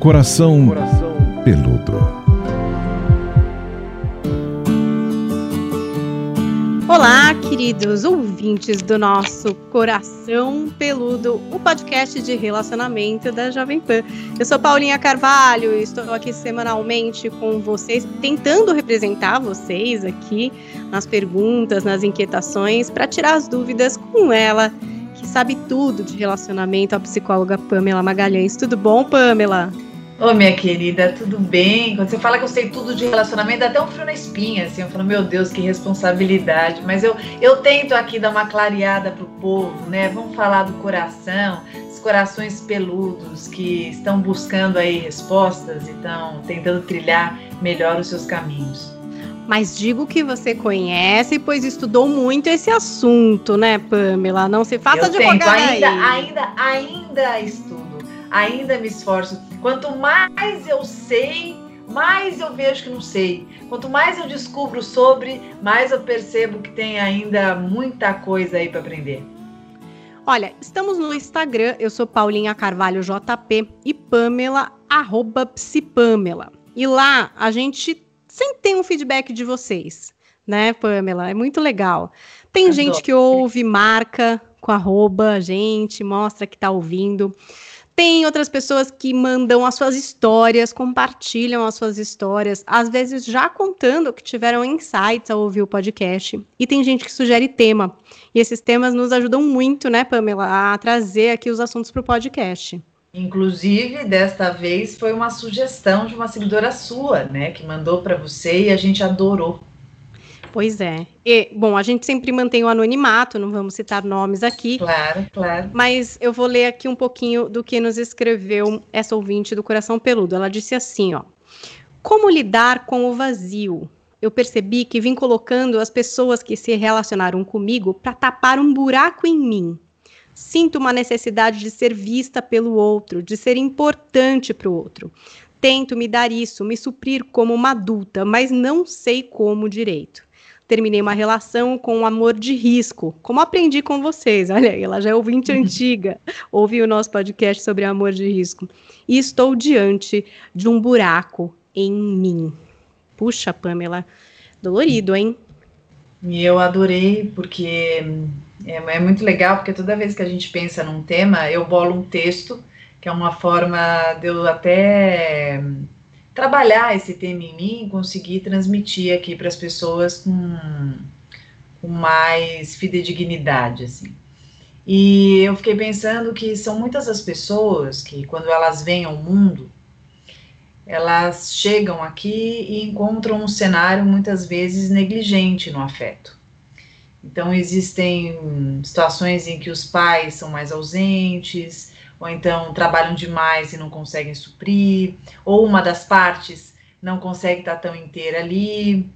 Coração, Coração Peludo. Olá, queridos ouvintes do nosso Coração Peludo, o podcast de relacionamento da Jovem Pan. Eu sou Paulinha Carvalho e estou aqui semanalmente com vocês, tentando representar vocês aqui nas perguntas, nas inquietações, para tirar as dúvidas com ela, que sabe tudo de relacionamento, a psicóloga Pamela Magalhães. Tudo bom, Pamela? Ô, minha querida, tudo bem? Quando você fala que eu sei tudo de relacionamento, dá até um frio na espinha, assim. Eu falo, meu Deus, que responsabilidade. Mas eu, eu tento aqui dar uma clareada pro povo, né? Vamos falar do coração, os corações peludos que estão buscando aí respostas e estão tentando trilhar melhor os seus caminhos. Mas digo que você conhece, pois estudou muito esse assunto, né, Pamela? Não se faça eu de tento, ainda, ainda, ainda estudo, ainda me esforço Quanto mais eu sei, mais eu vejo que não sei. Quanto mais eu descubro sobre, mais eu percebo que tem ainda muita coisa aí para aprender. Olha, estamos no Instagram, eu sou Paulinha Carvalho JP e Pamela, arroba psipamela. E lá a gente sempre tem um feedback de vocês, né, Pamela? É muito legal. Tem Adoro. gente que ouve, marca com arroba, a gente, mostra que tá ouvindo. Tem outras pessoas que mandam as suas histórias, compartilham as suas histórias, às vezes já contando que tiveram insights ao ouvir o podcast. E tem gente que sugere tema. E esses temas nos ajudam muito, né, Pamela, a trazer aqui os assuntos para o podcast. Inclusive, desta vez foi uma sugestão de uma seguidora sua, né, que mandou para você e a gente adorou. Pois é. E, bom, a gente sempre mantém o anonimato, não vamos citar nomes aqui. Claro, claro. Mas eu vou ler aqui um pouquinho do que nos escreveu essa ouvinte do Coração Peludo. Ela disse assim, ó. Como lidar com o vazio? Eu percebi que vim colocando as pessoas que se relacionaram comigo para tapar um buraco em mim. Sinto uma necessidade de ser vista pelo outro, de ser importante para o outro. Tento me dar isso, me suprir como uma adulta, mas não sei como direito terminei uma relação com um amor de risco, como aprendi com vocês. Olha ela já é ouvinte uhum. antiga, ouviu o nosso podcast sobre amor de risco. E estou diante de um buraco em mim. Puxa, Pamela, dolorido, hein? E eu adorei, porque é, é, muito legal, porque toda vez que a gente pensa num tema, eu bolo um texto, que é uma forma de eu até trabalhar esse tema em mim e conseguir transmitir aqui para as pessoas com, com mais fidedignidade, assim. E eu fiquei pensando que são muitas as pessoas que, quando elas vêm ao mundo, elas chegam aqui e encontram um cenário muitas vezes negligente no afeto. Então, existem situações em que os pais são mais ausentes, ou então trabalham demais e não conseguem suprir, ou uma das partes não consegue estar tão inteira ali.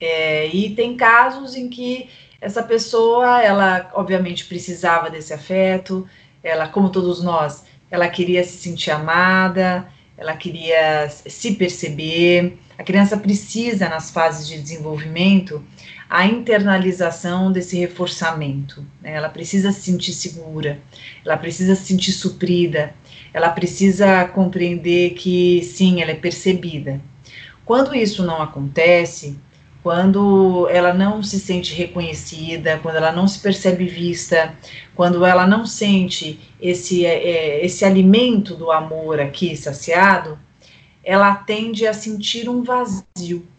É, e tem casos em que essa pessoa, ela obviamente precisava desse afeto, ela, como todos nós, ela queria se sentir amada, ela queria se perceber. A criança precisa, nas fases de desenvolvimento, a internalização desse reforçamento. Né? Ela precisa se sentir segura, ela precisa se sentir suprida, ela precisa compreender que sim, ela é percebida. Quando isso não acontece, quando ela não se sente reconhecida, quando ela não se percebe vista, quando ela não sente esse, é, é esse alimento do amor aqui saciado, ela tende a sentir um vazio.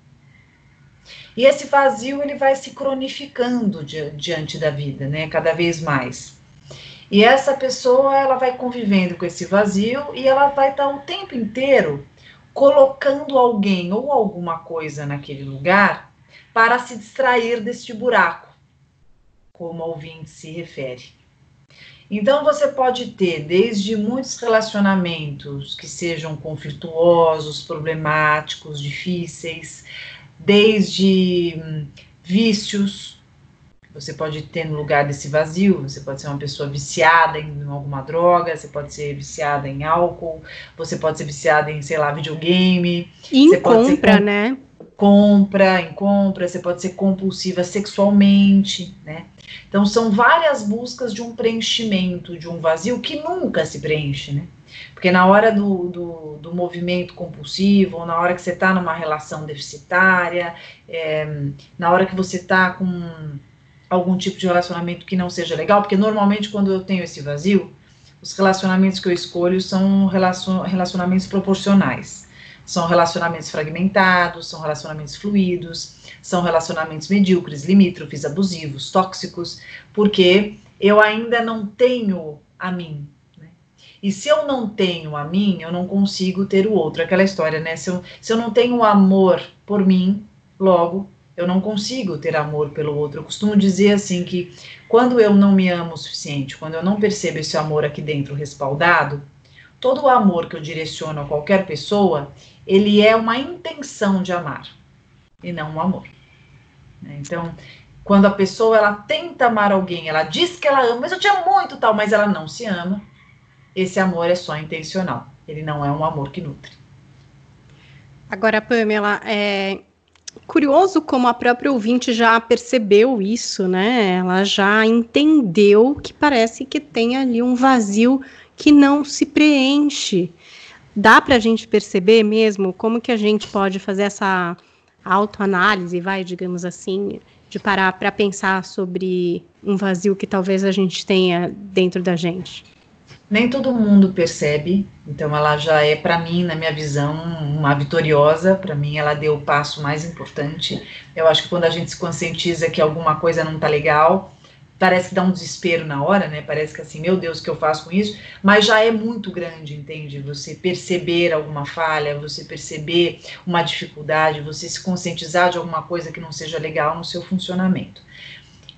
E esse vazio ele vai se cronificando di diante da vida, né, cada vez mais. E essa pessoa ela vai convivendo com esse vazio e ela vai estar o tempo inteiro colocando alguém ou alguma coisa naquele lugar para se distrair deste buraco, como o ouvinte se refere. Então você pode ter desde muitos relacionamentos que sejam conflituosos, problemáticos, difíceis, desde hum, vícios, você pode ter no lugar desse vazio, você pode ser uma pessoa viciada em alguma droga, você pode ser viciada em álcool, você pode ser viciada em, sei lá, videogame. Em você compra, ser, né? Compra, em compra, você pode ser compulsiva sexualmente, né? Então são várias buscas de um preenchimento, de um vazio que nunca se preenche, né? Porque na hora do, do, do movimento compulsivo, ou na hora que você está numa relação deficitária, é, na hora que você está com algum tipo de relacionamento que não seja legal, porque normalmente quando eu tenho esse vazio, os relacionamentos que eu escolho são relacionamentos proporcionais. São relacionamentos fragmentados, são relacionamentos fluidos, são relacionamentos medíocres, limítrofes, abusivos, tóxicos, porque eu ainda não tenho a mim. E se eu não tenho a mim, eu não consigo ter o outro. Aquela história, né? Se eu, se eu não tenho amor por mim, logo eu não consigo ter amor pelo outro. Eu costumo dizer assim que quando eu não me amo o suficiente, quando eu não percebo esse amor aqui dentro respaldado, todo o amor que eu direciono a qualquer pessoa, ele é uma intenção de amar e não um amor. Então, quando a pessoa ela tenta amar alguém, ela diz que ela ama, mas eu te amo muito, tal, mas ela não se ama, esse amor é só intencional. Ele não é um amor que nutre. Agora, Pamela, é, curioso como a própria ouvinte já percebeu isso, né? Ela já entendeu que parece que tem ali um vazio que não se preenche. Dá para a gente perceber mesmo como que a gente pode fazer essa autoanálise, vai, digamos assim, de parar para pensar sobre um vazio que talvez a gente tenha dentro da gente? Nem todo mundo percebe, então ela já é, para mim, na minha visão, uma vitoriosa, para mim ela deu o passo mais importante. Eu acho que quando a gente se conscientiza que alguma coisa não tá legal, parece que dá um desespero na hora, né? Parece que assim, meu Deus, o que eu faço com isso? Mas já é muito grande, entende? Você perceber alguma falha, você perceber uma dificuldade, você se conscientizar de alguma coisa que não seja legal no seu funcionamento.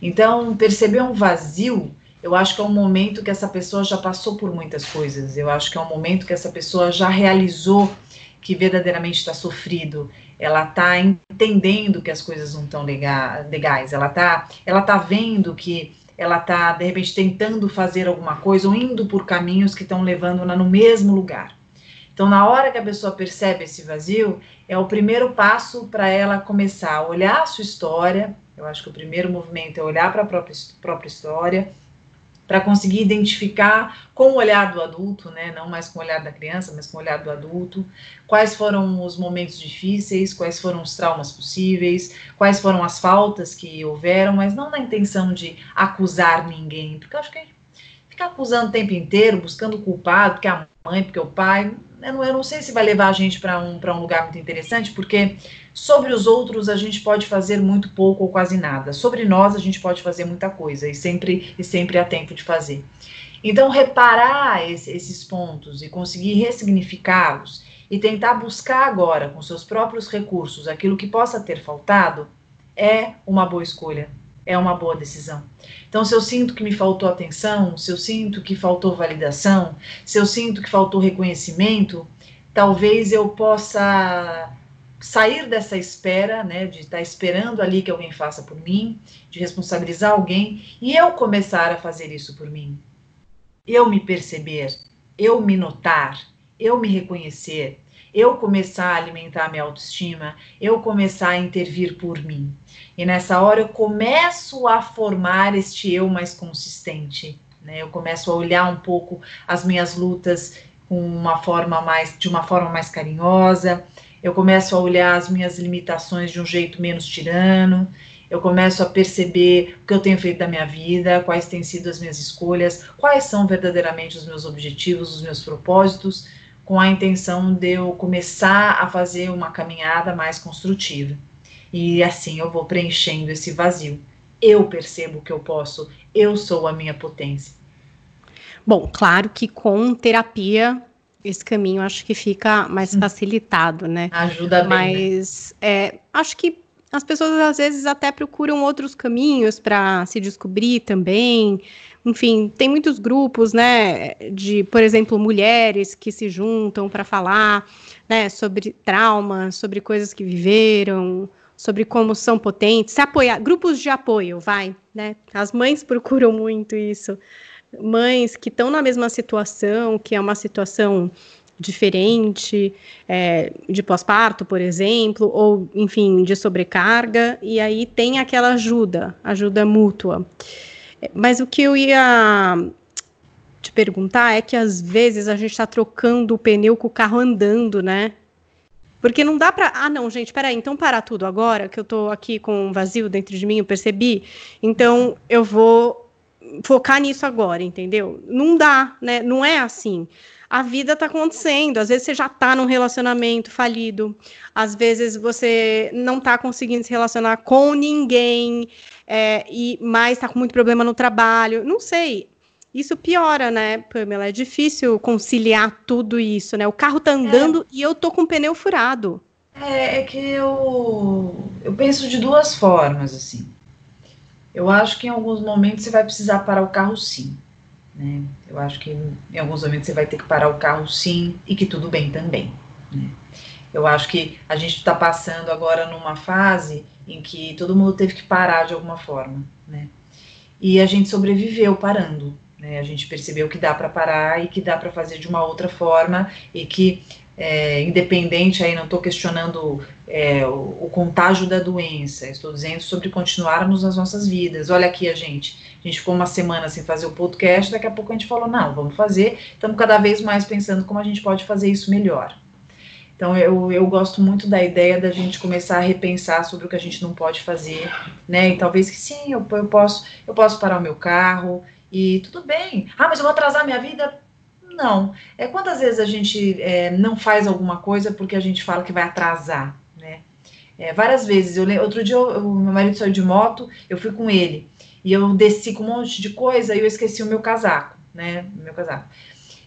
Então, perceber um vazio eu acho que é um momento que essa pessoa já passou por muitas coisas. Eu acho que é um momento que essa pessoa já realizou que verdadeiramente está sofrido. Ela está entendendo que as coisas não estão legais. Ela está ela tá vendo que ela está, de repente, tentando fazer alguma coisa ou indo por caminhos que estão levando-na no mesmo lugar. Então, na hora que a pessoa percebe esse vazio, é o primeiro passo para ela começar a olhar a sua história. Eu acho que o primeiro movimento é olhar para a própria, própria história para conseguir identificar com o olhar do adulto, né, não mais com o olhar da criança, mas com o olhar do adulto, quais foram os momentos difíceis, quais foram os traumas possíveis, quais foram as faltas que houveram, mas não na intenção de acusar ninguém, porque eu acho que ficar acusando o tempo inteiro, buscando o culpado, porque a mãe, porque o pai, eu não, eu não sei se vai levar a gente para um, um lugar muito interessante, porque sobre os outros a gente pode fazer muito pouco ou quase nada. Sobre nós a gente pode fazer muita coisa e sempre, e sempre há tempo de fazer. Então, reparar esse, esses pontos e conseguir ressignificá-los e tentar buscar agora, com seus próprios recursos, aquilo que possa ter faltado, é uma boa escolha, é uma boa decisão. Então, se eu sinto que me faltou atenção, se eu sinto que faltou validação, se eu sinto que faltou reconhecimento, talvez eu possa sair dessa espera, né, de estar esperando ali que alguém faça por mim, de responsabilizar alguém e eu começar a fazer isso por mim. Eu me perceber, eu me notar, eu me reconhecer, eu começar a alimentar minha autoestima, eu começar a intervir por mim. E nessa hora eu começo a formar este eu mais consistente, né? Eu começo a olhar um pouco as minhas lutas com uma forma mais de uma forma mais carinhosa, eu começo a olhar as minhas limitações de um jeito menos tirano, eu começo a perceber o que eu tenho feito da minha vida, quais têm sido as minhas escolhas, quais são verdadeiramente os meus objetivos, os meus propósitos, com a intenção de eu começar a fazer uma caminhada mais construtiva. E assim eu vou preenchendo esse vazio. Eu percebo que eu posso, eu sou a minha potência. Bom, claro que com terapia esse caminho acho que fica mais hum. facilitado, né? Ajuda bem. Né? Mas é, acho que as pessoas às vezes até procuram outros caminhos para se descobrir também. Enfim, tem muitos grupos, né, de, por exemplo, mulheres que se juntam para falar, né, sobre trauma, sobre coisas que viveram, sobre como são potentes, se apoiar, grupos de apoio, vai, né? As mães procuram muito isso mães que estão na mesma situação, que é uma situação diferente, é, de pós-parto, por exemplo, ou, enfim, de sobrecarga, e aí tem aquela ajuda, ajuda mútua. Mas o que eu ia te perguntar é que às vezes a gente está trocando o pneu com o carro andando, né? Porque não dá para. Ah, não, gente, peraí, então parar tudo agora, que eu tô aqui com um vazio dentro de mim, eu percebi. Então eu vou focar nisso agora, entendeu? Não dá, né? Não é assim. A vida está acontecendo. Às vezes você já está num relacionamento falido, às vezes você não está conseguindo se relacionar com ninguém, é, e mais está com muito problema no trabalho. Não sei. Isso piora, né, Pamela? É difícil conciliar tudo isso, né? O carro tá andando é. e eu tô com o pneu furado. É, é que eu, eu penso de duas formas, assim. Eu acho que em alguns momentos você vai precisar parar o carro sim. Né? Eu acho que em alguns momentos você vai ter que parar o carro sim e que tudo bem também. Né? Eu acho que a gente está passando agora numa fase em que todo mundo teve que parar de alguma forma. Né? E a gente sobreviveu parando. Né? A gente percebeu que dá para parar e que dá para fazer de uma outra forma e que é, independente, aí não estou questionando é, o, o, contágio da doença, estou dizendo sobre continuarmos nas nossas vidas. Olha aqui a gente, a gente ficou uma semana sem fazer o podcast, daqui a pouco a gente falou, não, vamos fazer, estamos cada vez mais pensando como a gente pode fazer isso melhor. Então eu, eu gosto muito da ideia da gente começar a repensar sobre o que a gente não pode fazer, né? E talvez que sim, eu, eu posso, eu posso parar o meu carro e tudo bem. Ah, mas eu vou atrasar minha vida? Não. É quantas vezes a gente é, não faz alguma coisa porque a gente fala que vai atrasar, né? É, várias vezes. Eu, outro dia, eu, meu marido saiu de moto, eu fui com ele. E eu desci com um monte de coisa e eu esqueci o meu casaco, né? Meu casaco.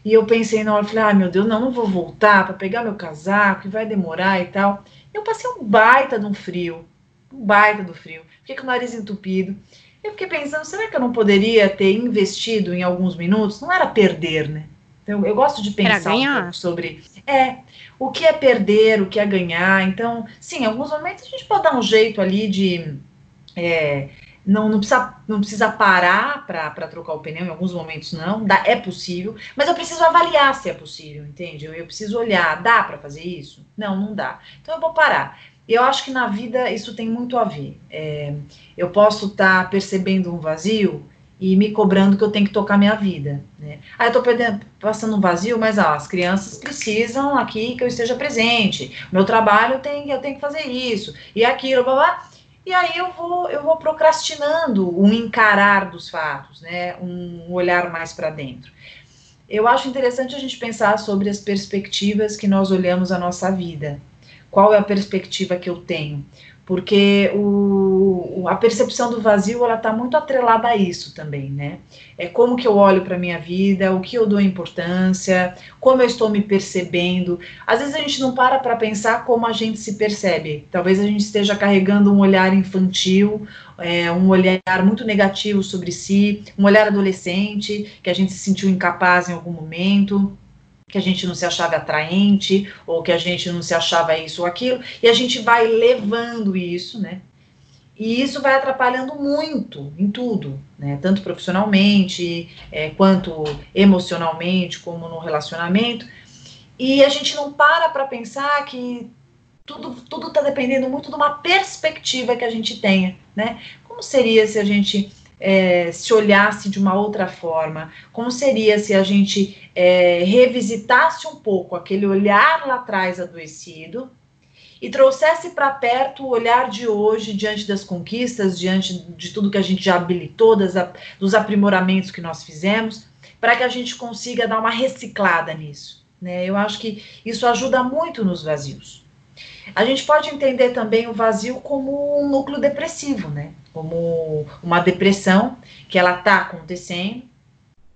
E eu pensei na hora, falei, ah, meu Deus, não, não vou voltar para pegar meu casaco, que vai demorar e tal. Eu passei um baita de um frio, um baita do frio. Fiquei com o nariz entupido. Eu fiquei pensando, será que eu não poderia ter investido em alguns minutos? Não era perder, né? Então, eu gosto de pensar um sobre é o que é perder, o que é ganhar. Então, sim, em alguns momentos a gente pode dar um jeito ali de é, não, não, precisa, não precisa parar para trocar o pneu, em alguns momentos não, dá, é possível, mas eu preciso avaliar se é possível, entende? Eu, eu preciso olhar, dá para fazer isso? Não, não dá. Então eu vou parar. Eu acho que na vida isso tem muito a ver. É, eu posso estar tá percebendo um vazio e me cobrando que eu tenho que tocar minha vida, né? Aí eu perdendo, passando um vazio, mas ó, as crianças precisam aqui que eu esteja presente. Meu trabalho tem, eu tenho que fazer isso e aquilo, blá, blá. E aí eu vou, eu vou procrastinando um encarar dos fatos, né? Um olhar mais para dentro. Eu acho interessante a gente pensar sobre as perspectivas que nós olhamos a nossa vida. Qual é a perspectiva que eu tenho? Porque o, a percepção do vazio ela está muito atrelada a isso também, né? É como que eu olho para minha vida, o que eu dou importância, como eu estou me percebendo. Às vezes a gente não para para pensar como a gente se percebe. Talvez a gente esteja carregando um olhar infantil, é, um olhar muito negativo sobre si, um olhar adolescente que a gente se sentiu incapaz em algum momento que a gente não se achava atraente, ou que a gente não se achava isso ou aquilo, e a gente vai levando isso, né? E isso vai atrapalhando muito em tudo, né? Tanto profissionalmente, é, quanto emocionalmente, como no relacionamento. E a gente não para para pensar que tudo tudo está dependendo muito de uma perspectiva que a gente tenha, né? Como seria se a gente é, se olhasse de uma outra forma? Como seria se a gente é, revisitasse um pouco aquele olhar lá atrás adoecido e trouxesse para perto o olhar de hoje diante das conquistas, diante de tudo que a gente já habilitou, das, dos aprimoramentos que nós fizemos, para que a gente consiga dar uma reciclada nisso? Né? Eu acho que isso ajuda muito nos vazios. A gente pode entender também o vazio como um núcleo depressivo, né? Como uma depressão que ela está acontecendo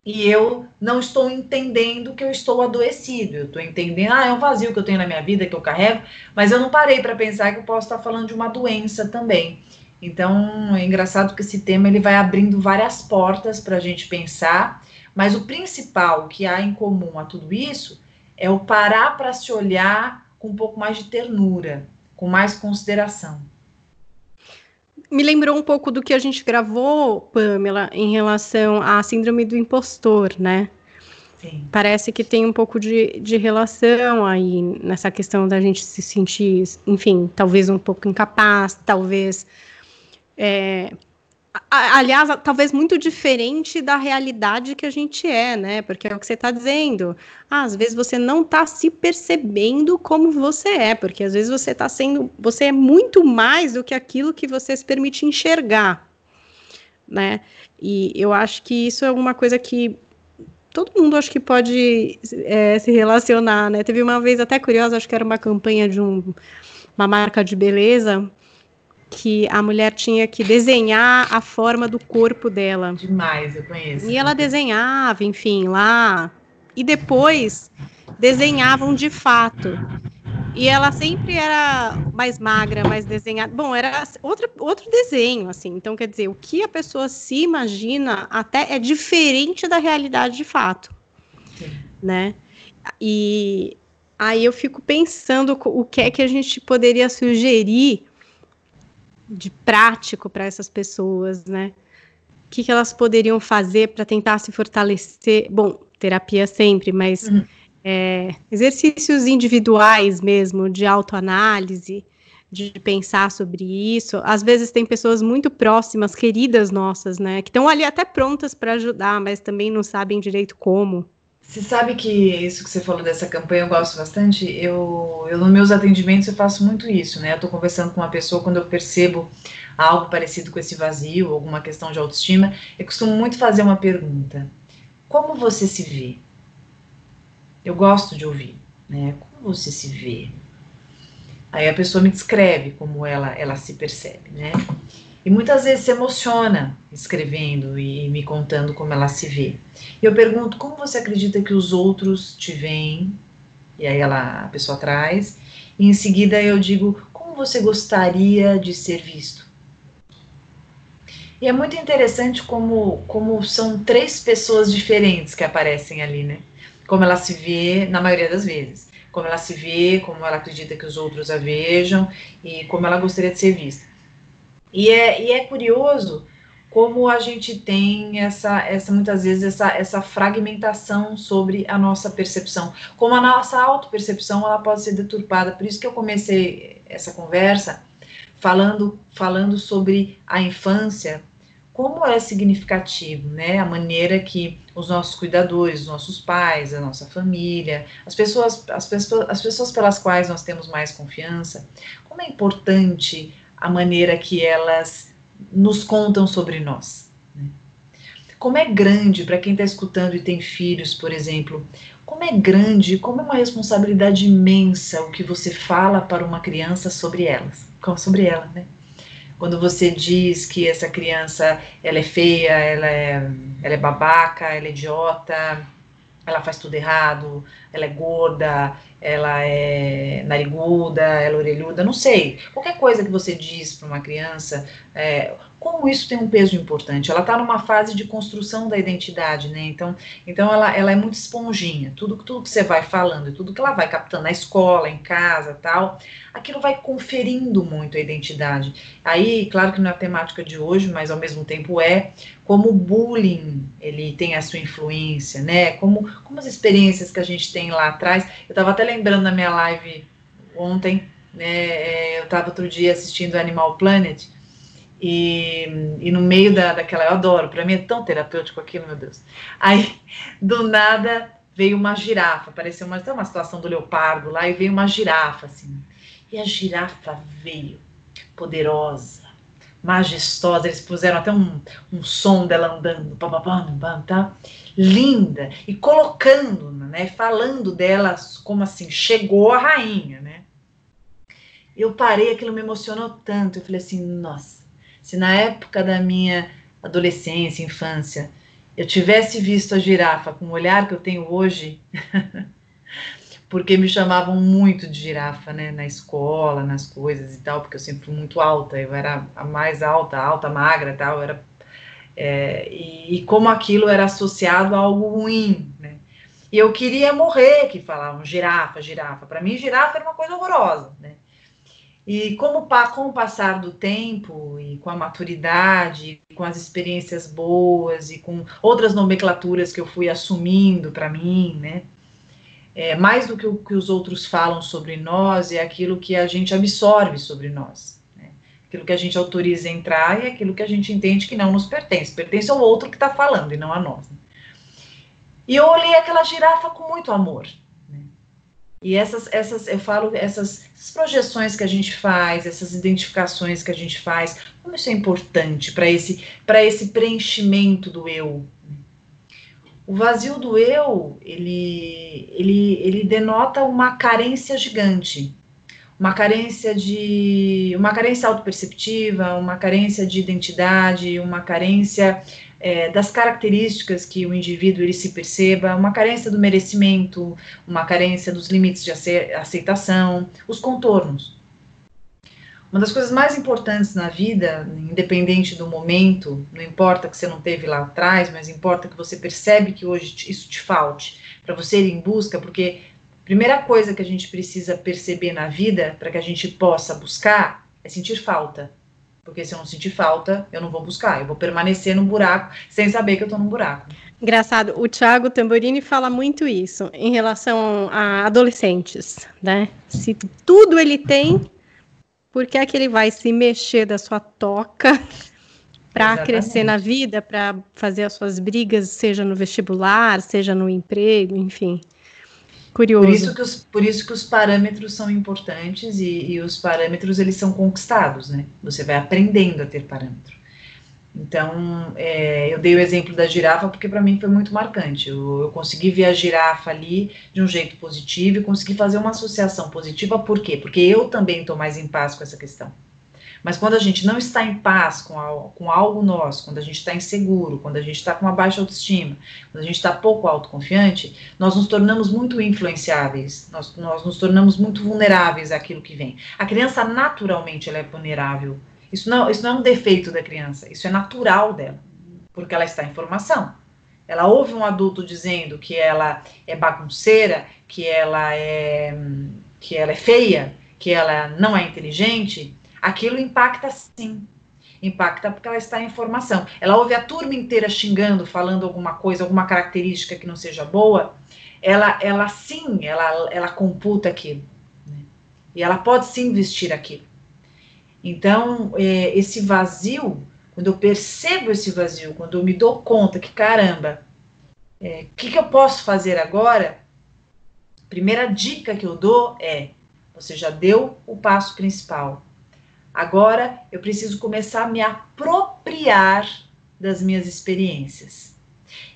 e eu não estou entendendo que eu estou adoecido. Eu estou entendendo, ah, é um vazio que eu tenho na minha vida, que eu carrego, mas eu não parei para pensar que eu posso estar falando de uma doença também. Então, é engraçado que esse tema ele vai abrindo várias portas para a gente pensar, mas o principal que há em comum a tudo isso é o parar para se olhar com um pouco mais de ternura, com mais consideração. Me lembrou um pouco do que a gente gravou, Pamela, em relação à síndrome do impostor, né? Sim. Parece que tem um pouco de, de relação aí nessa questão da gente se sentir, enfim, talvez um pouco incapaz, talvez é, aliás, talvez muito diferente da realidade que a gente é, né? Porque é o que você está dizendo. Ah, às vezes você não está se percebendo como você é, porque às vezes você está sendo, você é muito mais do que aquilo que você se permite enxergar, né? E eu acho que isso é uma coisa que todo mundo acho que pode é, se relacionar, né? Teve uma vez até curiosa, acho que era uma campanha de um, uma marca de beleza que a mulher tinha que desenhar a forma do corpo dela. Demais, eu conheço. E ela desenhava, enfim, lá. E depois desenhavam de fato. E ela sempre era mais magra, mais desenhada. Bom, era outro, outro desenho, assim. Então, quer dizer, o que a pessoa se imagina até é diferente da realidade de fato. Sim. Né? E aí eu fico pensando o que é que a gente poderia sugerir de prático para essas pessoas, né? O que, que elas poderiam fazer para tentar se fortalecer? Bom, terapia sempre, mas uhum. é, exercícios individuais mesmo, de autoanálise, de pensar sobre isso. Às vezes tem pessoas muito próximas, queridas nossas, né, que estão ali até prontas para ajudar, mas também não sabem direito como. Você sabe que isso que você falou dessa campanha eu gosto bastante. Eu, eu nos meus atendimentos eu faço muito isso, né? Eu estou conversando com uma pessoa quando eu percebo algo parecido com esse vazio, alguma questão de autoestima, eu costumo muito fazer uma pergunta: Como você se vê? Eu gosto de ouvir, né? Como você se vê? Aí a pessoa me descreve como ela ela se percebe, né? E muitas vezes se emociona escrevendo e me contando como ela se vê. E eu pergunto, como você acredita que os outros te veem? E aí ela, a pessoa traz. E em seguida eu digo, como você gostaria de ser visto? E é muito interessante como, como são três pessoas diferentes que aparecem ali, né? Como ela se vê na maioria das vezes. Como ela se vê, como ela acredita que os outros a vejam e como ela gostaria de ser vista. E é, e é curioso como a gente tem essa, essa muitas vezes essa, essa fragmentação sobre a nossa percepção, como a nossa autopercepção ela pode ser deturpada. Por isso que eu comecei essa conversa falando falando sobre a infância, como é significativo, né, a maneira que os nossos cuidadores, os nossos pais, a nossa família, as pessoas, as pessoas, as pessoas pelas quais nós temos mais confiança, como é importante a maneira que elas nos contam sobre nós. Né? Como é grande, para quem está escutando e tem filhos, por exemplo, como é grande, como é uma responsabilidade imensa o que você fala para uma criança sobre elas, sobre ela, né? Quando você diz que essa criança ela é feia, ela é, ela é babaca, ela é idiota, ela faz tudo errado, ela é gorda, ela é nariguda, ela é orelhuda, não sei. Qualquer coisa que você diz para uma criança, é, como isso tem um peso importante. Ela está numa fase de construção da identidade, né? Então, então ela, ela é muito esponjinha. Tudo, tudo que você vai falando, tudo que ela vai captando na escola, em casa, tal, aquilo vai conferindo muito a identidade. Aí, claro que não é a temática de hoje, mas ao mesmo tempo é como o bullying ele tem a sua influência, né? Como, como as experiências que a gente tem lá atrás. Eu estava até lembrando na minha live ontem, né? É, eu estava outro dia assistindo Animal Planet e, e no meio da, daquela, eu adoro, para mim é tão terapêutico aquilo, meu Deus. Aí, do nada, veio uma girafa, parecia uma, uma situação do leopardo lá, e veio uma girafa, assim. E a girafa veio, poderosa, majestosa, eles puseram até um, um som dela andando, pam, pam, pam, tá? linda, e colocando, né, falando dela como assim, chegou a rainha, né? Eu parei, aquilo me emocionou tanto, eu falei assim, nossa, se na época da minha adolescência, infância, eu tivesse visto a girafa com o olhar que eu tenho hoje, porque me chamavam muito de girafa, né, na escola, nas coisas e tal, porque eu sempre fui muito alta, eu era a mais alta, alta, magra, tal, era é, e, e, como aquilo era associado a algo ruim, né? E eu queria morrer que falavam girafa, girafa. Para mim, girafa era uma coisa horrorosa, né? E como com o passar do tempo e com a maturidade, com as experiências boas e com outras nomenclaturas que eu fui assumindo para mim, né? É, mais do que o que os outros falam sobre nós é aquilo que a gente absorve sobre nós. Né? Aquilo que a gente autoriza entrar e aquilo que a gente entende que não nos pertence. Pertence ao outro que está falando e não a nós. Né? E eu olhei aquela girafa com muito amor. E essas, essas, eu falo, essas, essas, projeções que a gente faz, essas identificações que a gente faz, como isso é importante para esse, esse preenchimento do eu. O vazio do eu, ele, ele, ele denota uma carência gigante uma carência de uma carência autoperceptiva, uma carência de identidade, uma carência é, das características que o indivíduo ele se perceba, uma carência do merecimento, uma carência dos limites de aceitação, os contornos. Uma das coisas mais importantes na vida, independente do momento, não importa que você não teve lá atrás, mas importa que você percebe que hoje isso te falte, para você ir em busca, porque Primeira coisa que a gente precisa perceber na vida para que a gente possa buscar é sentir falta. Porque se eu não sentir falta, eu não vou buscar, eu vou permanecer no buraco sem saber que eu estou no buraco. Engraçado, o Thiago Tamborini fala muito isso em relação a adolescentes, né? Se tudo ele tem, por que é que ele vai se mexer da sua toca para crescer na vida, para fazer as suas brigas, seja no vestibular, seja no emprego, enfim? Curioso. Por isso que os, por isso que os parâmetros são importantes e, e os parâmetros eles são conquistados, né? Você vai aprendendo a ter parâmetro. Então, é, eu dei o exemplo da girafa porque para mim foi muito marcante. Eu, eu, consegui ver a girafa ali de um jeito positivo e consegui fazer uma associação positiva. Por quê? Porque eu também estou mais em paz com essa questão. Mas quando a gente não está em paz com, algo, com algo nosso, quando a gente está inseguro, quando a gente está com uma baixa autoestima, quando a gente está pouco autoconfiante, nós nos tornamos muito influenciáveis, nós, nós nos tornamos muito vulneráveis àquilo que vem. A criança, naturalmente, ela é vulnerável. Isso não, isso não é um defeito da criança, isso é natural dela, porque ela está em formação. Ela ouve um adulto dizendo que ela é bagunceira, que ela é, que ela é feia, que ela não é inteligente, aquilo impacta sim. Impacta porque ela está em formação. Ela ouve a turma inteira xingando, falando alguma coisa, alguma característica que não seja boa, ela, ela sim, ela, ela computa aquilo. Né? E ela pode sim vestir aquilo. Então, é, esse vazio, quando eu percebo esse vazio, quando eu me dou conta que, caramba, o é, que, que eu posso fazer agora? Primeira dica que eu dou é: você já deu o passo principal Agora eu preciso começar a me apropriar das minhas experiências.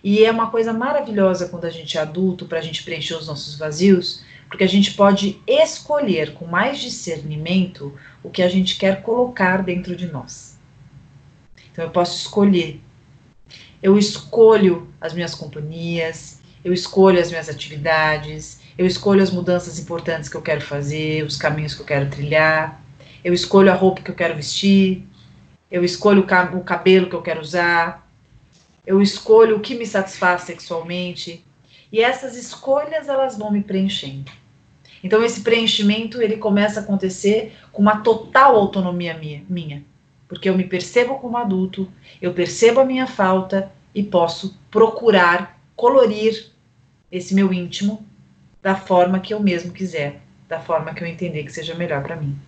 E é uma coisa maravilhosa quando a gente é adulto, para a gente preencher os nossos vazios, porque a gente pode escolher com mais discernimento o que a gente quer colocar dentro de nós. Então eu posso escolher. Eu escolho as minhas companhias, eu escolho as minhas atividades, eu escolho as mudanças importantes que eu quero fazer, os caminhos que eu quero trilhar eu escolho a roupa que eu quero vestir, eu escolho o cabelo que eu quero usar, eu escolho o que me satisfaz sexualmente. E essas escolhas elas vão me preenchendo. Então esse preenchimento ele começa a acontecer com uma total autonomia minha, porque eu me percebo como adulto, eu percebo a minha falta e posso procurar colorir esse meu íntimo da forma que eu mesmo quiser, da forma que eu entender que seja melhor para mim.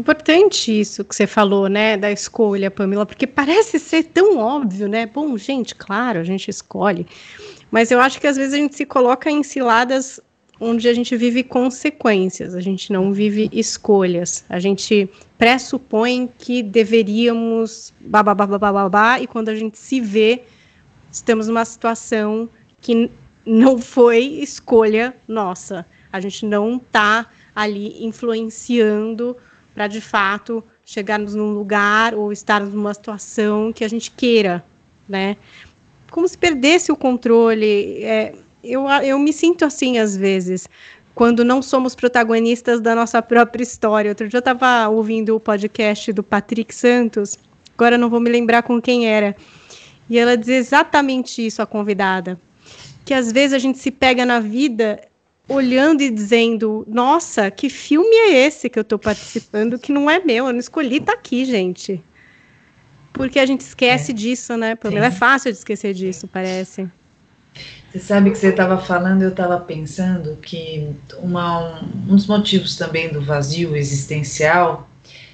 Importante isso que você falou, né, da escolha, Pamela, porque parece ser tão óbvio, né? Bom, gente, claro, a gente escolhe, mas eu acho que às vezes a gente se coloca em ciladas onde a gente vive consequências, a gente não vive escolhas, a gente pressupõe que deveríamos babá, babá, e quando a gente se vê, estamos numa situação que não foi escolha nossa, a gente não está ali influenciando para de fato chegarmos num lugar ou estarmos numa situação que a gente queira, né? Como se perdesse o controle. É, eu, eu me sinto assim às vezes, quando não somos protagonistas da nossa própria história. Outro dia eu estava ouvindo o podcast do Patrick Santos, agora não vou me lembrar com quem era, e ela diz exatamente isso, a convidada, que às vezes a gente se pega na vida olhando e dizendo: Nossa, que filme é esse que eu estou participando que não é meu? Eu não escolhi tá aqui, gente. Porque a gente esquece é. disso, né? Pamela? É fácil de esquecer disso, parece. Você sabe que você estava falando, eu estava pensando que uma, um, um dos motivos também do vazio existencial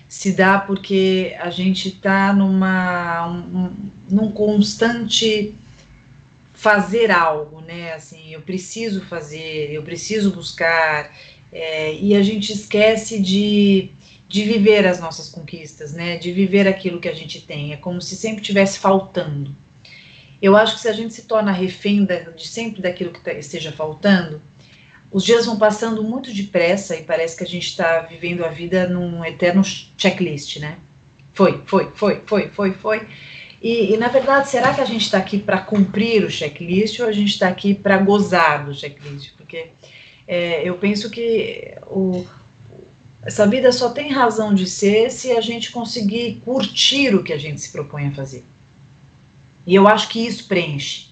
se dá porque a gente está numa um, num constante fazer algo, né? Assim, eu preciso fazer, eu preciso buscar, é, e a gente esquece de, de viver as nossas conquistas, né? De viver aquilo que a gente tem. É como se sempre tivesse faltando. Eu acho que se a gente se torna refém de sempre daquilo que tá, esteja faltando, os dias vão passando muito depressa e parece que a gente está vivendo a vida num eterno checklist, né? Foi, foi, foi, foi, foi, foi. E, e na verdade, será que a gente está aqui para cumprir o checklist ou a gente está aqui para gozar do checklist? Porque é, eu penso que o, essa vida só tem razão de ser se a gente conseguir curtir o que a gente se propõe a fazer. E eu acho que isso preenche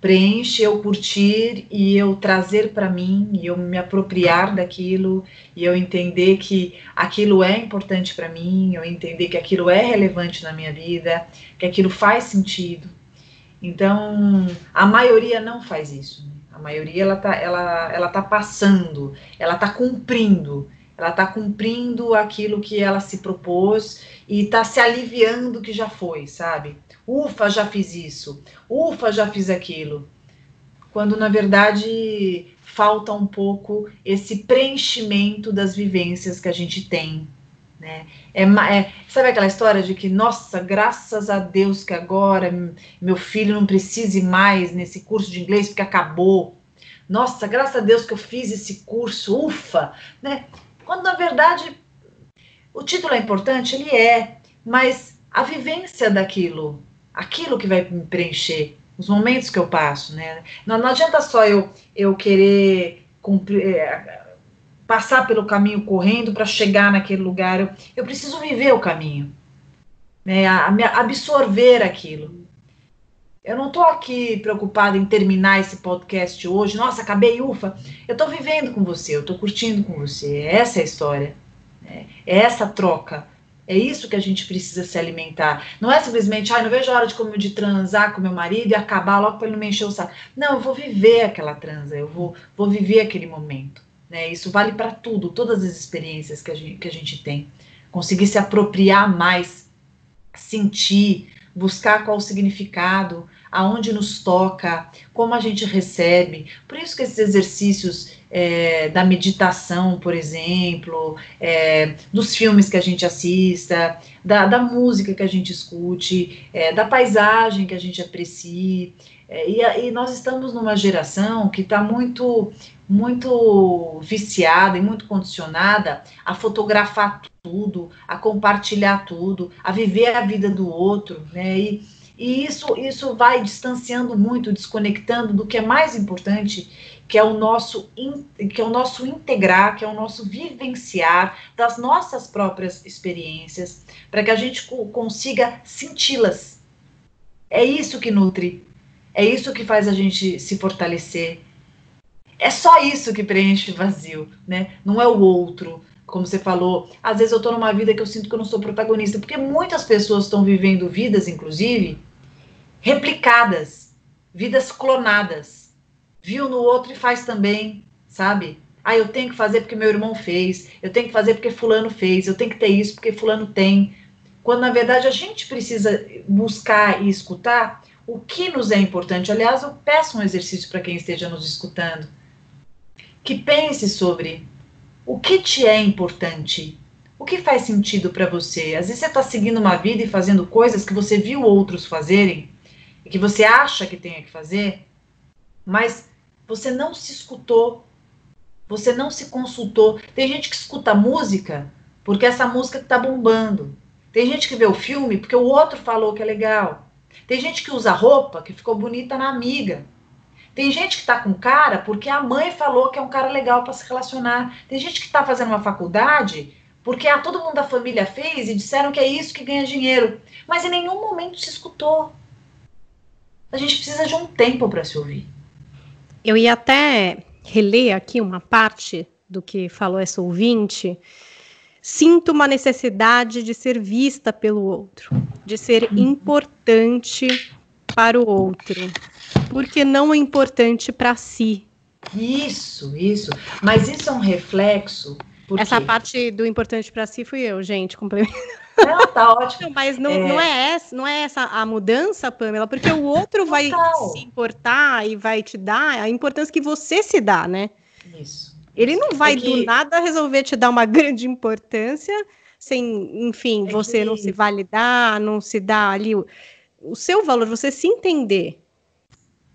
preenche eu curtir e eu trazer para mim e eu me apropriar daquilo e eu entender que aquilo é importante para mim, eu entender que aquilo é relevante na minha vida, que aquilo faz sentido. Então, a maioria não faz isso. Né? A maioria ela tá, ela, ela tá passando, ela tá cumprindo, ela tá cumprindo aquilo que ela se propôs e tá se aliviando que já foi, sabe? Ufa, já fiz isso. Ufa, já fiz aquilo. Quando na verdade falta um pouco esse preenchimento das vivências que a gente tem. Né? É, é, sabe aquela história de que, nossa, graças a Deus que agora meu filho não precise mais nesse curso de inglês porque acabou. Nossa, graças a Deus que eu fiz esse curso, ufa, né? Quando na verdade o título é importante, ele é, mas a vivência daquilo aquilo que vai me preencher, os momentos que eu passo, né? Não, não adianta só eu, eu querer cumprir, é, passar pelo caminho correndo para chegar naquele lugar. Eu, eu, preciso viver o caminho, né? A, a absorver aquilo. Eu não estou aqui preocupada em terminar esse podcast hoje. Nossa, acabei, ufa. Eu estou vivendo com você, eu estou curtindo com você. Essa é a história. Né? É essa troca é isso que a gente precisa se alimentar. Não é simplesmente, ai, ah, não vejo a hora de, de transar com meu marido e acabar logo para ele não me encher o saco. Não, eu vou viver aquela transa, eu vou, vou viver aquele momento. Né? Isso vale para tudo, todas as experiências que a, gente, que a gente tem. Conseguir se apropriar mais, sentir, buscar qual o significado, aonde nos toca, como a gente recebe. Por isso que esses exercícios é, da meditação, por exemplo, é, dos filmes que a gente assista, da, da música que a gente escute, é, da paisagem que a gente aprecie. É, e, e, nós estamos numa geração que está muito, muito viciada e muito condicionada a fotografar tudo, a compartilhar tudo, a viver a vida do outro, né? E, e isso, isso vai distanciando muito, desconectando do que é mais importante, que é o nosso que é o nosso integrar, que é o nosso vivenciar das nossas próprias experiências, para que a gente consiga senti-las. É isso que nutre, é isso que faz a gente se fortalecer. É só isso que preenche o vazio, né? Não é o outro, como você falou, às vezes eu estou numa vida que eu sinto que eu não sou protagonista, porque muitas pessoas estão vivendo vidas, inclusive, replicadas, vidas clonadas. Viu no outro e faz também, sabe? Ah, eu tenho que fazer porque meu irmão fez, eu tenho que fazer porque fulano fez, eu tenho que ter isso porque fulano tem. Quando na verdade a gente precisa buscar e escutar o que nos é importante. Aliás, eu peço um exercício para quem esteja nos escutando. Que pense sobre o que te é importante, o que faz sentido para você. Às vezes você está seguindo uma vida e fazendo coisas que você viu outros fazerem que você acha que tenha que fazer, mas você não se escutou, você não se consultou. Tem gente que escuta música porque essa música está bombando. Tem gente que vê o filme porque o outro falou que é legal. Tem gente que usa roupa que ficou bonita na amiga. Tem gente que está com cara porque a mãe falou que é um cara legal para se relacionar. Tem gente que está fazendo uma faculdade porque ah, todo mundo da família fez e disseram que é isso que ganha dinheiro. Mas em nenhum momento se escutou a gente precisa de um tempo para se ouvir. Eu ia até reler aqui uma parte do que falou essa ouvinte. Sinto uma necessidade de ser vista pelo outro, de ser importante para o outro, porque não é importante para si. Isso, isso. Mas isso é um reflexo Essa parte do importante para si fui eu, gente, complemento. Não, tá ótimo. mas não é... não é essa, não é essa a mudança, Pamela, porque o outro vai se importar e vai te dar a importância que você se dá, né? Isso. Ele não vai é que... do nada resolver te dar uma grande importância sem, enfim, é você que... não se validar, não se dar ali o, o seu valor, você se entender.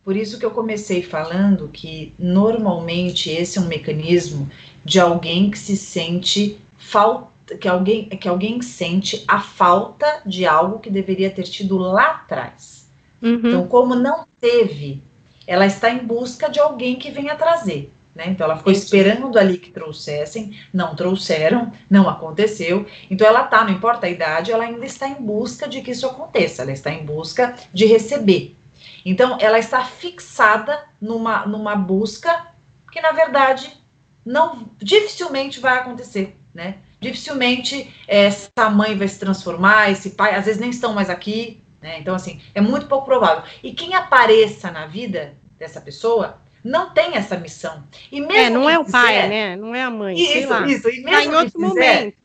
Por isso que eu comecei falando que normalmente esse é um mecanismo de alguém que se sente falta, que alguém, que alguém sente a falta de algo que deveria ter tido lá atrás. Uhum. Então, como não teve, ela está em busca de alguém que venha trazer. Né? Então ela ficou Isso. esperando ali que trouxessem, não trouxeram, não aconteceu. Então ela tá, não importa a idade, ela ainda está em busca de que isso aconteça, ela está em busca de receber. Então ela está fixada numa, numa busca que na verdade não dificilmente vai acontecer, né? Dificilmente essa mãe vai se transformar, esse pai, às vezes nem estão mais aqui, né? Então assim, é muito pouco provável. E quem apareça na vida dessa pessoa não tem essa missão. E mesmo é, não é o pai, né? Não é a mãe. Isso, isso. E mesmo tá em outro fizer, momento.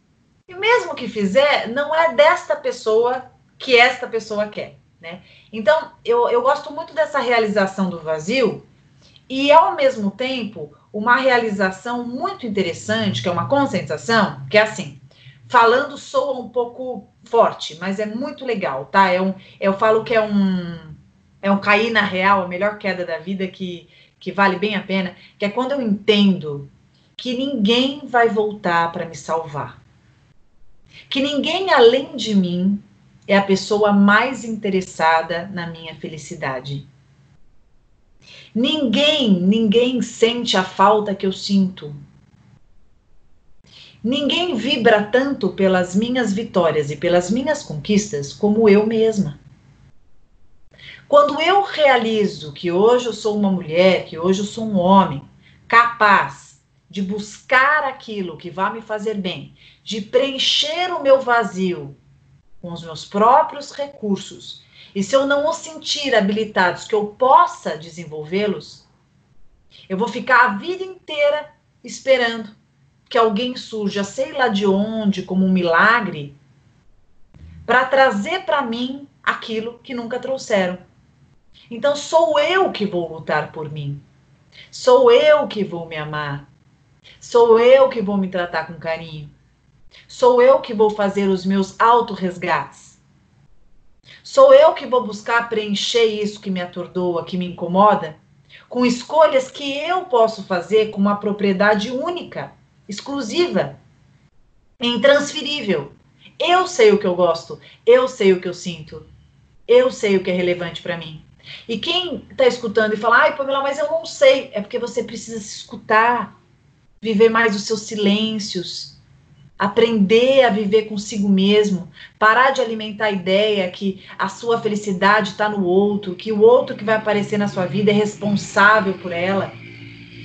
E mesmo que fizer, não é desta pessoa que esta pessoa quer, né? Então, eu, eu gosto muito dessa realização do vazio e, ao mesmo tempo, uma realização muito interessante, que é uma conscientização, que é assim, falando soa um pouco forte, mas é muito legal, tá? É um, eu falo que é um é um cair na real, a melhor queda da vida que que vale bem a pena, que é quando eu entendo que ninguém vai voltar para me salvar. Que ninguém além de mim é a pessoa mais interessada na minha felicidade. Ninguém, ninguém sente a falta que eu sinto. Ninguém vibra tanto pelas minhas vitórias e pelas minhas conquistas como eu mesma. Quando eu realizo que hoje eu sou uma mulher, que hoje eu sou um homem capaz de buscar aquilo que vai me fazer bem, de preencher o meu vazio com os meus próprios recursos, e se eu não os sentir habilitados que eu possa desenvolvê-los, eu vou ficar a vida inteira esperando que alguém surja, sei lá de onde, como um milagre, para trazer para mim aquilo que nunca trouxeram. Então sou eu que vou lutar por mim. Sou eu que vou me amar. Sou eu que vou me tratar com carinho. Sou eu que vou fazer os meus autorresgates. Sou eu que vou buscar preencher isso que me atordoa, que me incomoda, com escolhas que eu posso fazer com uma propriedade única, exclusiva, intransferível. Eu sei o que eu gosto, eu sei o que eu sinto, eu sei o que é relevante para mim. E quem está escutando e fala, ai, Pamela, mas eu não sei, é porque você precisa se escutar, viver mais os seus silêncios, aprender a viver consigo mesmo, parar de alimentar a ideia que a sua felicidade está no outro, que o outro que vai aparecer na sua vida é responsável por ela.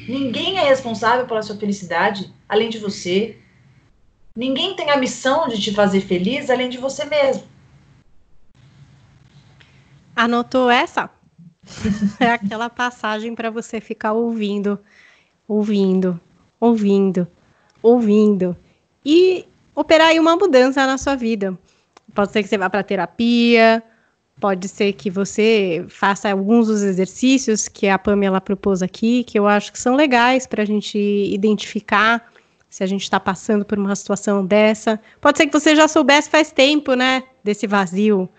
Ninguém é responsável pela sua felicidade além de você. Ninguém tem a missão de te fazer feliz além de você mesmo. Anotou essa? é aquela passagem para você ficar ouvindo, ouvindo, ouvindo, ouvindo e operar aí uma mudança na sua vida. Pode ser que você vá para terapia, pode ser que você faça alguns dos exercícios que a Pamela propôs aqui, que eu acho que são legais para a gente identificar se a gente está passando por uma situação dessa. Pode ser que você já soubesse faz tempo, né, desse vazio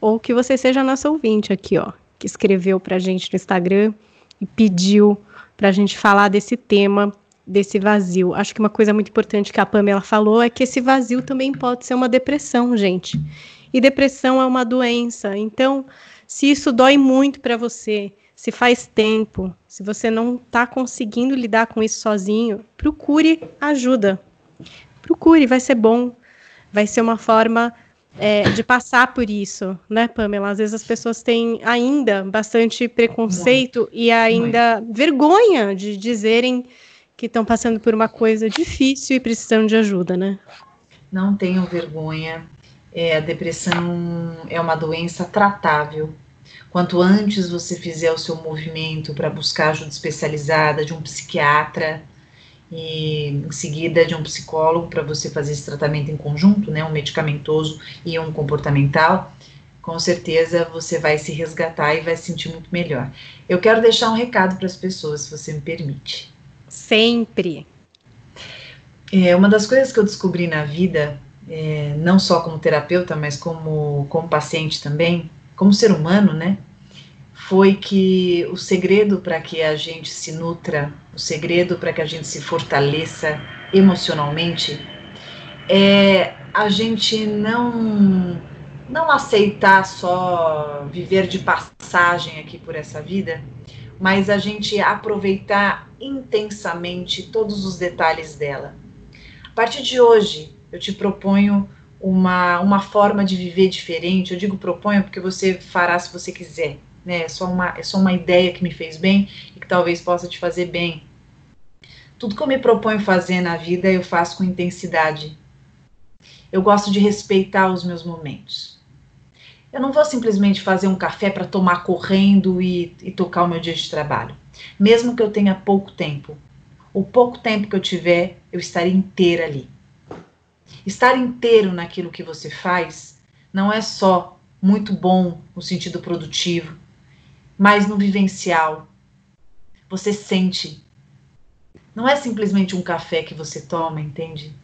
ou que você seja nosso ouvinte aqui, ó, que escreveu para a gente no Instagram e pediu para a gente falar desse tema, desse vazio. Acho que uma coisa muito importante que a Pamela falou é que esse vazio também pode ser uma depressão, gente. E depressão é uma doença. Então, se isso dói muito para você, se faz tempo, se você não está conseguindo lidar com isso sozinho, procure ajuda. Procure, vai ser bom. Vai ser uma forma é, de passar por isso, né, Pamela? Às vezes as pessoas têm ainda bastante preconceito Muito. e ainda Muito. vergonha de dizerem que estão passando por uma coisa difícil e precisando de ajuda, né? Não tenham vergonha. É, a depressão é uma doença tratável. Quanto antes você fizer o seu movimento para buscar ajuda especializada de um psiquiatra, e em seguida de um psicólogo para você fazer esse tratamento em conjunto, né, um medicamentoso e um comportamental, com certeza você vai se resgatar e vai se sentir muito melhor. Eu quero deixar um recado para as pessoas, se você me permite. Sempre. É, uma das coisas que eu descobri na vida, é, não só como terapeuta, mas como, como paciente também, como ser humano, né? Foi que o segredo para que a gente se nutra, o segredo para que a gente se fortaleça emocionalmente, é a gente não não aceitar só viver de passagem aqui por essa vida, mas a gente aproveitar intensamente todos os detalhes dela. A partir de hoje, eu te proponho uma, uma forma de viver diferente. Eu digo proponho porque você fará se você quiser. Né? É, só uma, é só uma ideia que me fez bem e que talvez possa te fazer bem. Tudo que eu me proponho fazer na vida, eu faço com intensidade. Eu gosto de respeitar os meus momentos. Eu não vou simplesmente fazer um café para tomar correndo e, e tocar o meu dia de trabalho. Mesmo que eu tenha pouco tempo. O pouco tempo que eu tiver, eu estarei inteira ali. Estar inteiro naquilo que você faz não é só muito bom no sentido produtivo, mas no vivencial. Você sente. Não é simplesmente um café que você toma, entende?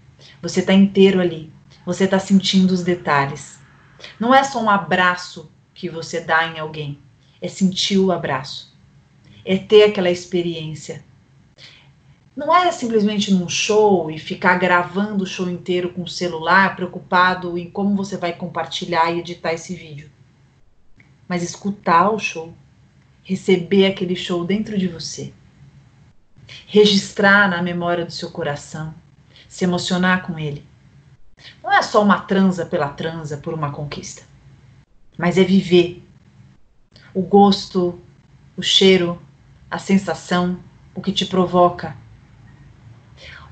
Você está inteiro ali. Você está sentindo os detalhes. Não é só um abraço que você dá em alguém, é sentir o abraço, é ter aquela experiência. Não é simplesmente num show e ficar gravando o show inteiro com o celular, preocupado em como você vai compartilhar e editar esse vídeo. Mas escutar o show, receber aquele show dentro de você, registrar na memória do seu coração, se emocionar com ele não é só uma transa pela transa por uma conquista, mas é viver o gosto, o cheiro, a sensação, o que te provoca.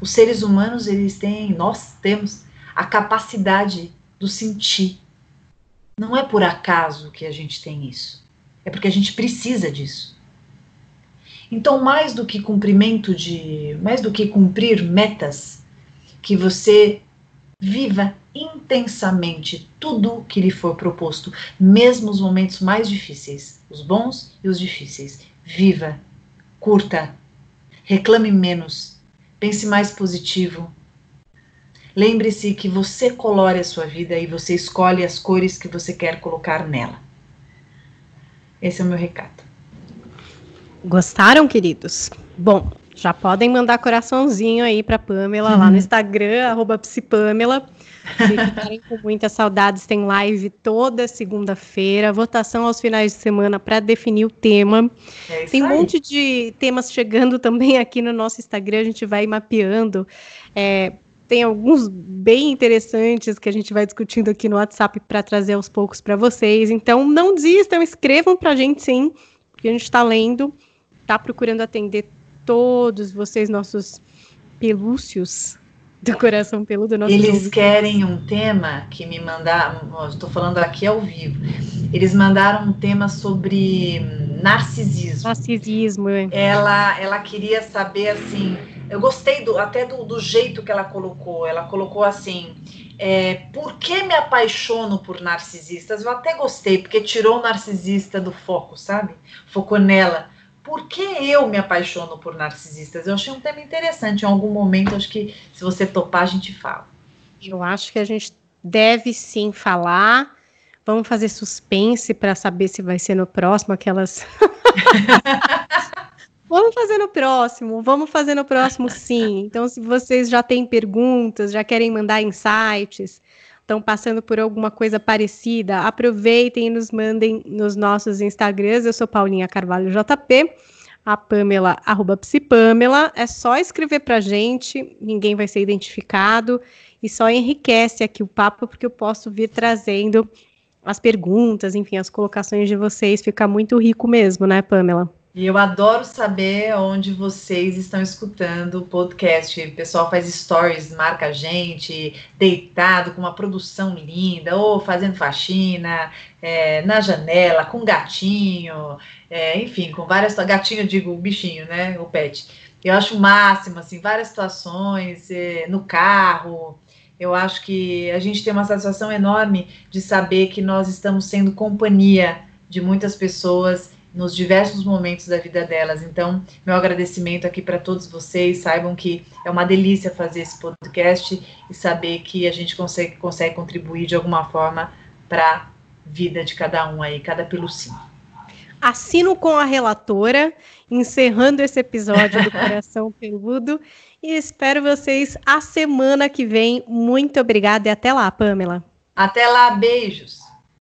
Os seres humanos, eles têm, nós temos a capacidade do sentir. Não é por acaso que a gente tem isso. É porque a gente precisa disso. Então, mais do que cumprimento de, mais do que cumprir metas que você Viva intensamente tudo que lhe for proposto, mesmo os momentos mais difíceis, os bons e os difíceis. Viva, curta, reclame menos, pense mais positivo. Lembre-se que você colore a sua vida e você escolhe as cores que você quer colocar nela. Esse é o meu recado. Gostaram, queridos? Bom, já podem mandar coraçãozinho aí para Pamela uhum. lá no uhum. Instagram, arroba psipamela. Ficarem com muitas saudades, tem live toda segunda-feira, votação aos finais de semana para definir o tema. É tem um monte de temas chegando também aqui no nosso Instagram, a gente vai mapeando. É, tem alguns bem interessantes que a gente vai discutindo aqui no WhatsApp para trazer aos poucos para vocês. Então, não desistam, escrevam para a gente sim, porque a gente está lendo, está procurando atender todos vocês, nossos pelúcios do coração peludo. Eles querem um tema que me mandaram, estou falando aqui ao vivo. Eles mandaram um tema sobre narcisismo. Narcisismo. É. Ela, ela queria saber assim. Eu gostei do, até do, do jeito que ela colocou. Ela colocou assim: é, por que me apaixono por narcisistas? Eu até gostei, porque tirou o narcisista do foco, sabe? Focou nela por que eu me apaixono por narcisistas? Eu achei um tema interessante. Em algum momento, acho que se você topar, a gente fala. Eu acho que a gente deve sim falar. Vamos fazer suspense para saber se vai ser no próximo aquelas. vamos fazer no próximo, vamos fazer no próximo sim. Então, se vocês já têm perguntas, já querem mandar insights, estão passando por alguma coisa parecida, aproveitem e nos mandem nos nossos Instagrams. Eu sou Paulinha Carvalho JP, a Pamela, arroba Psipamela. É só escrever para gente, ninguém vai ser identificado e só enriquece aqui o papo, porque eu posso vir trazendo as perguntas, enfim, as colocações de vocês. Fica muito rico mesmo, né, Pamela? E eu adoro saber onde vocês estão escutando o podcast. O pessoal faz stories, marca a gente, deitado, com uma produção linda, ou fazendo faxina, é, na janela, com gatinho, é, enfim, com várias. Gatinho, digo, o bichinho, né? O pet. eu acho o máximo, assim, várias situações, é, no carro. Eu acho que a gente tem uma satisfação enorme de saber que nós estamos sendo companhia de muitas pessoas nos diversos momentos da vida delas. Então, meu agradecimento aqui para todos vocês. Saibam que é uma delícia fazer esse podcast e saber que a gente consegue, consegue contribuir de alguma forma para a vida de cada um aí, cada pelucinho. Assino com a relatora, encerrando esse episódio do Coração Peludo. E espero vocês a semana que vem. Muito obrigada e até lá, Pamela. Até lá, beijos.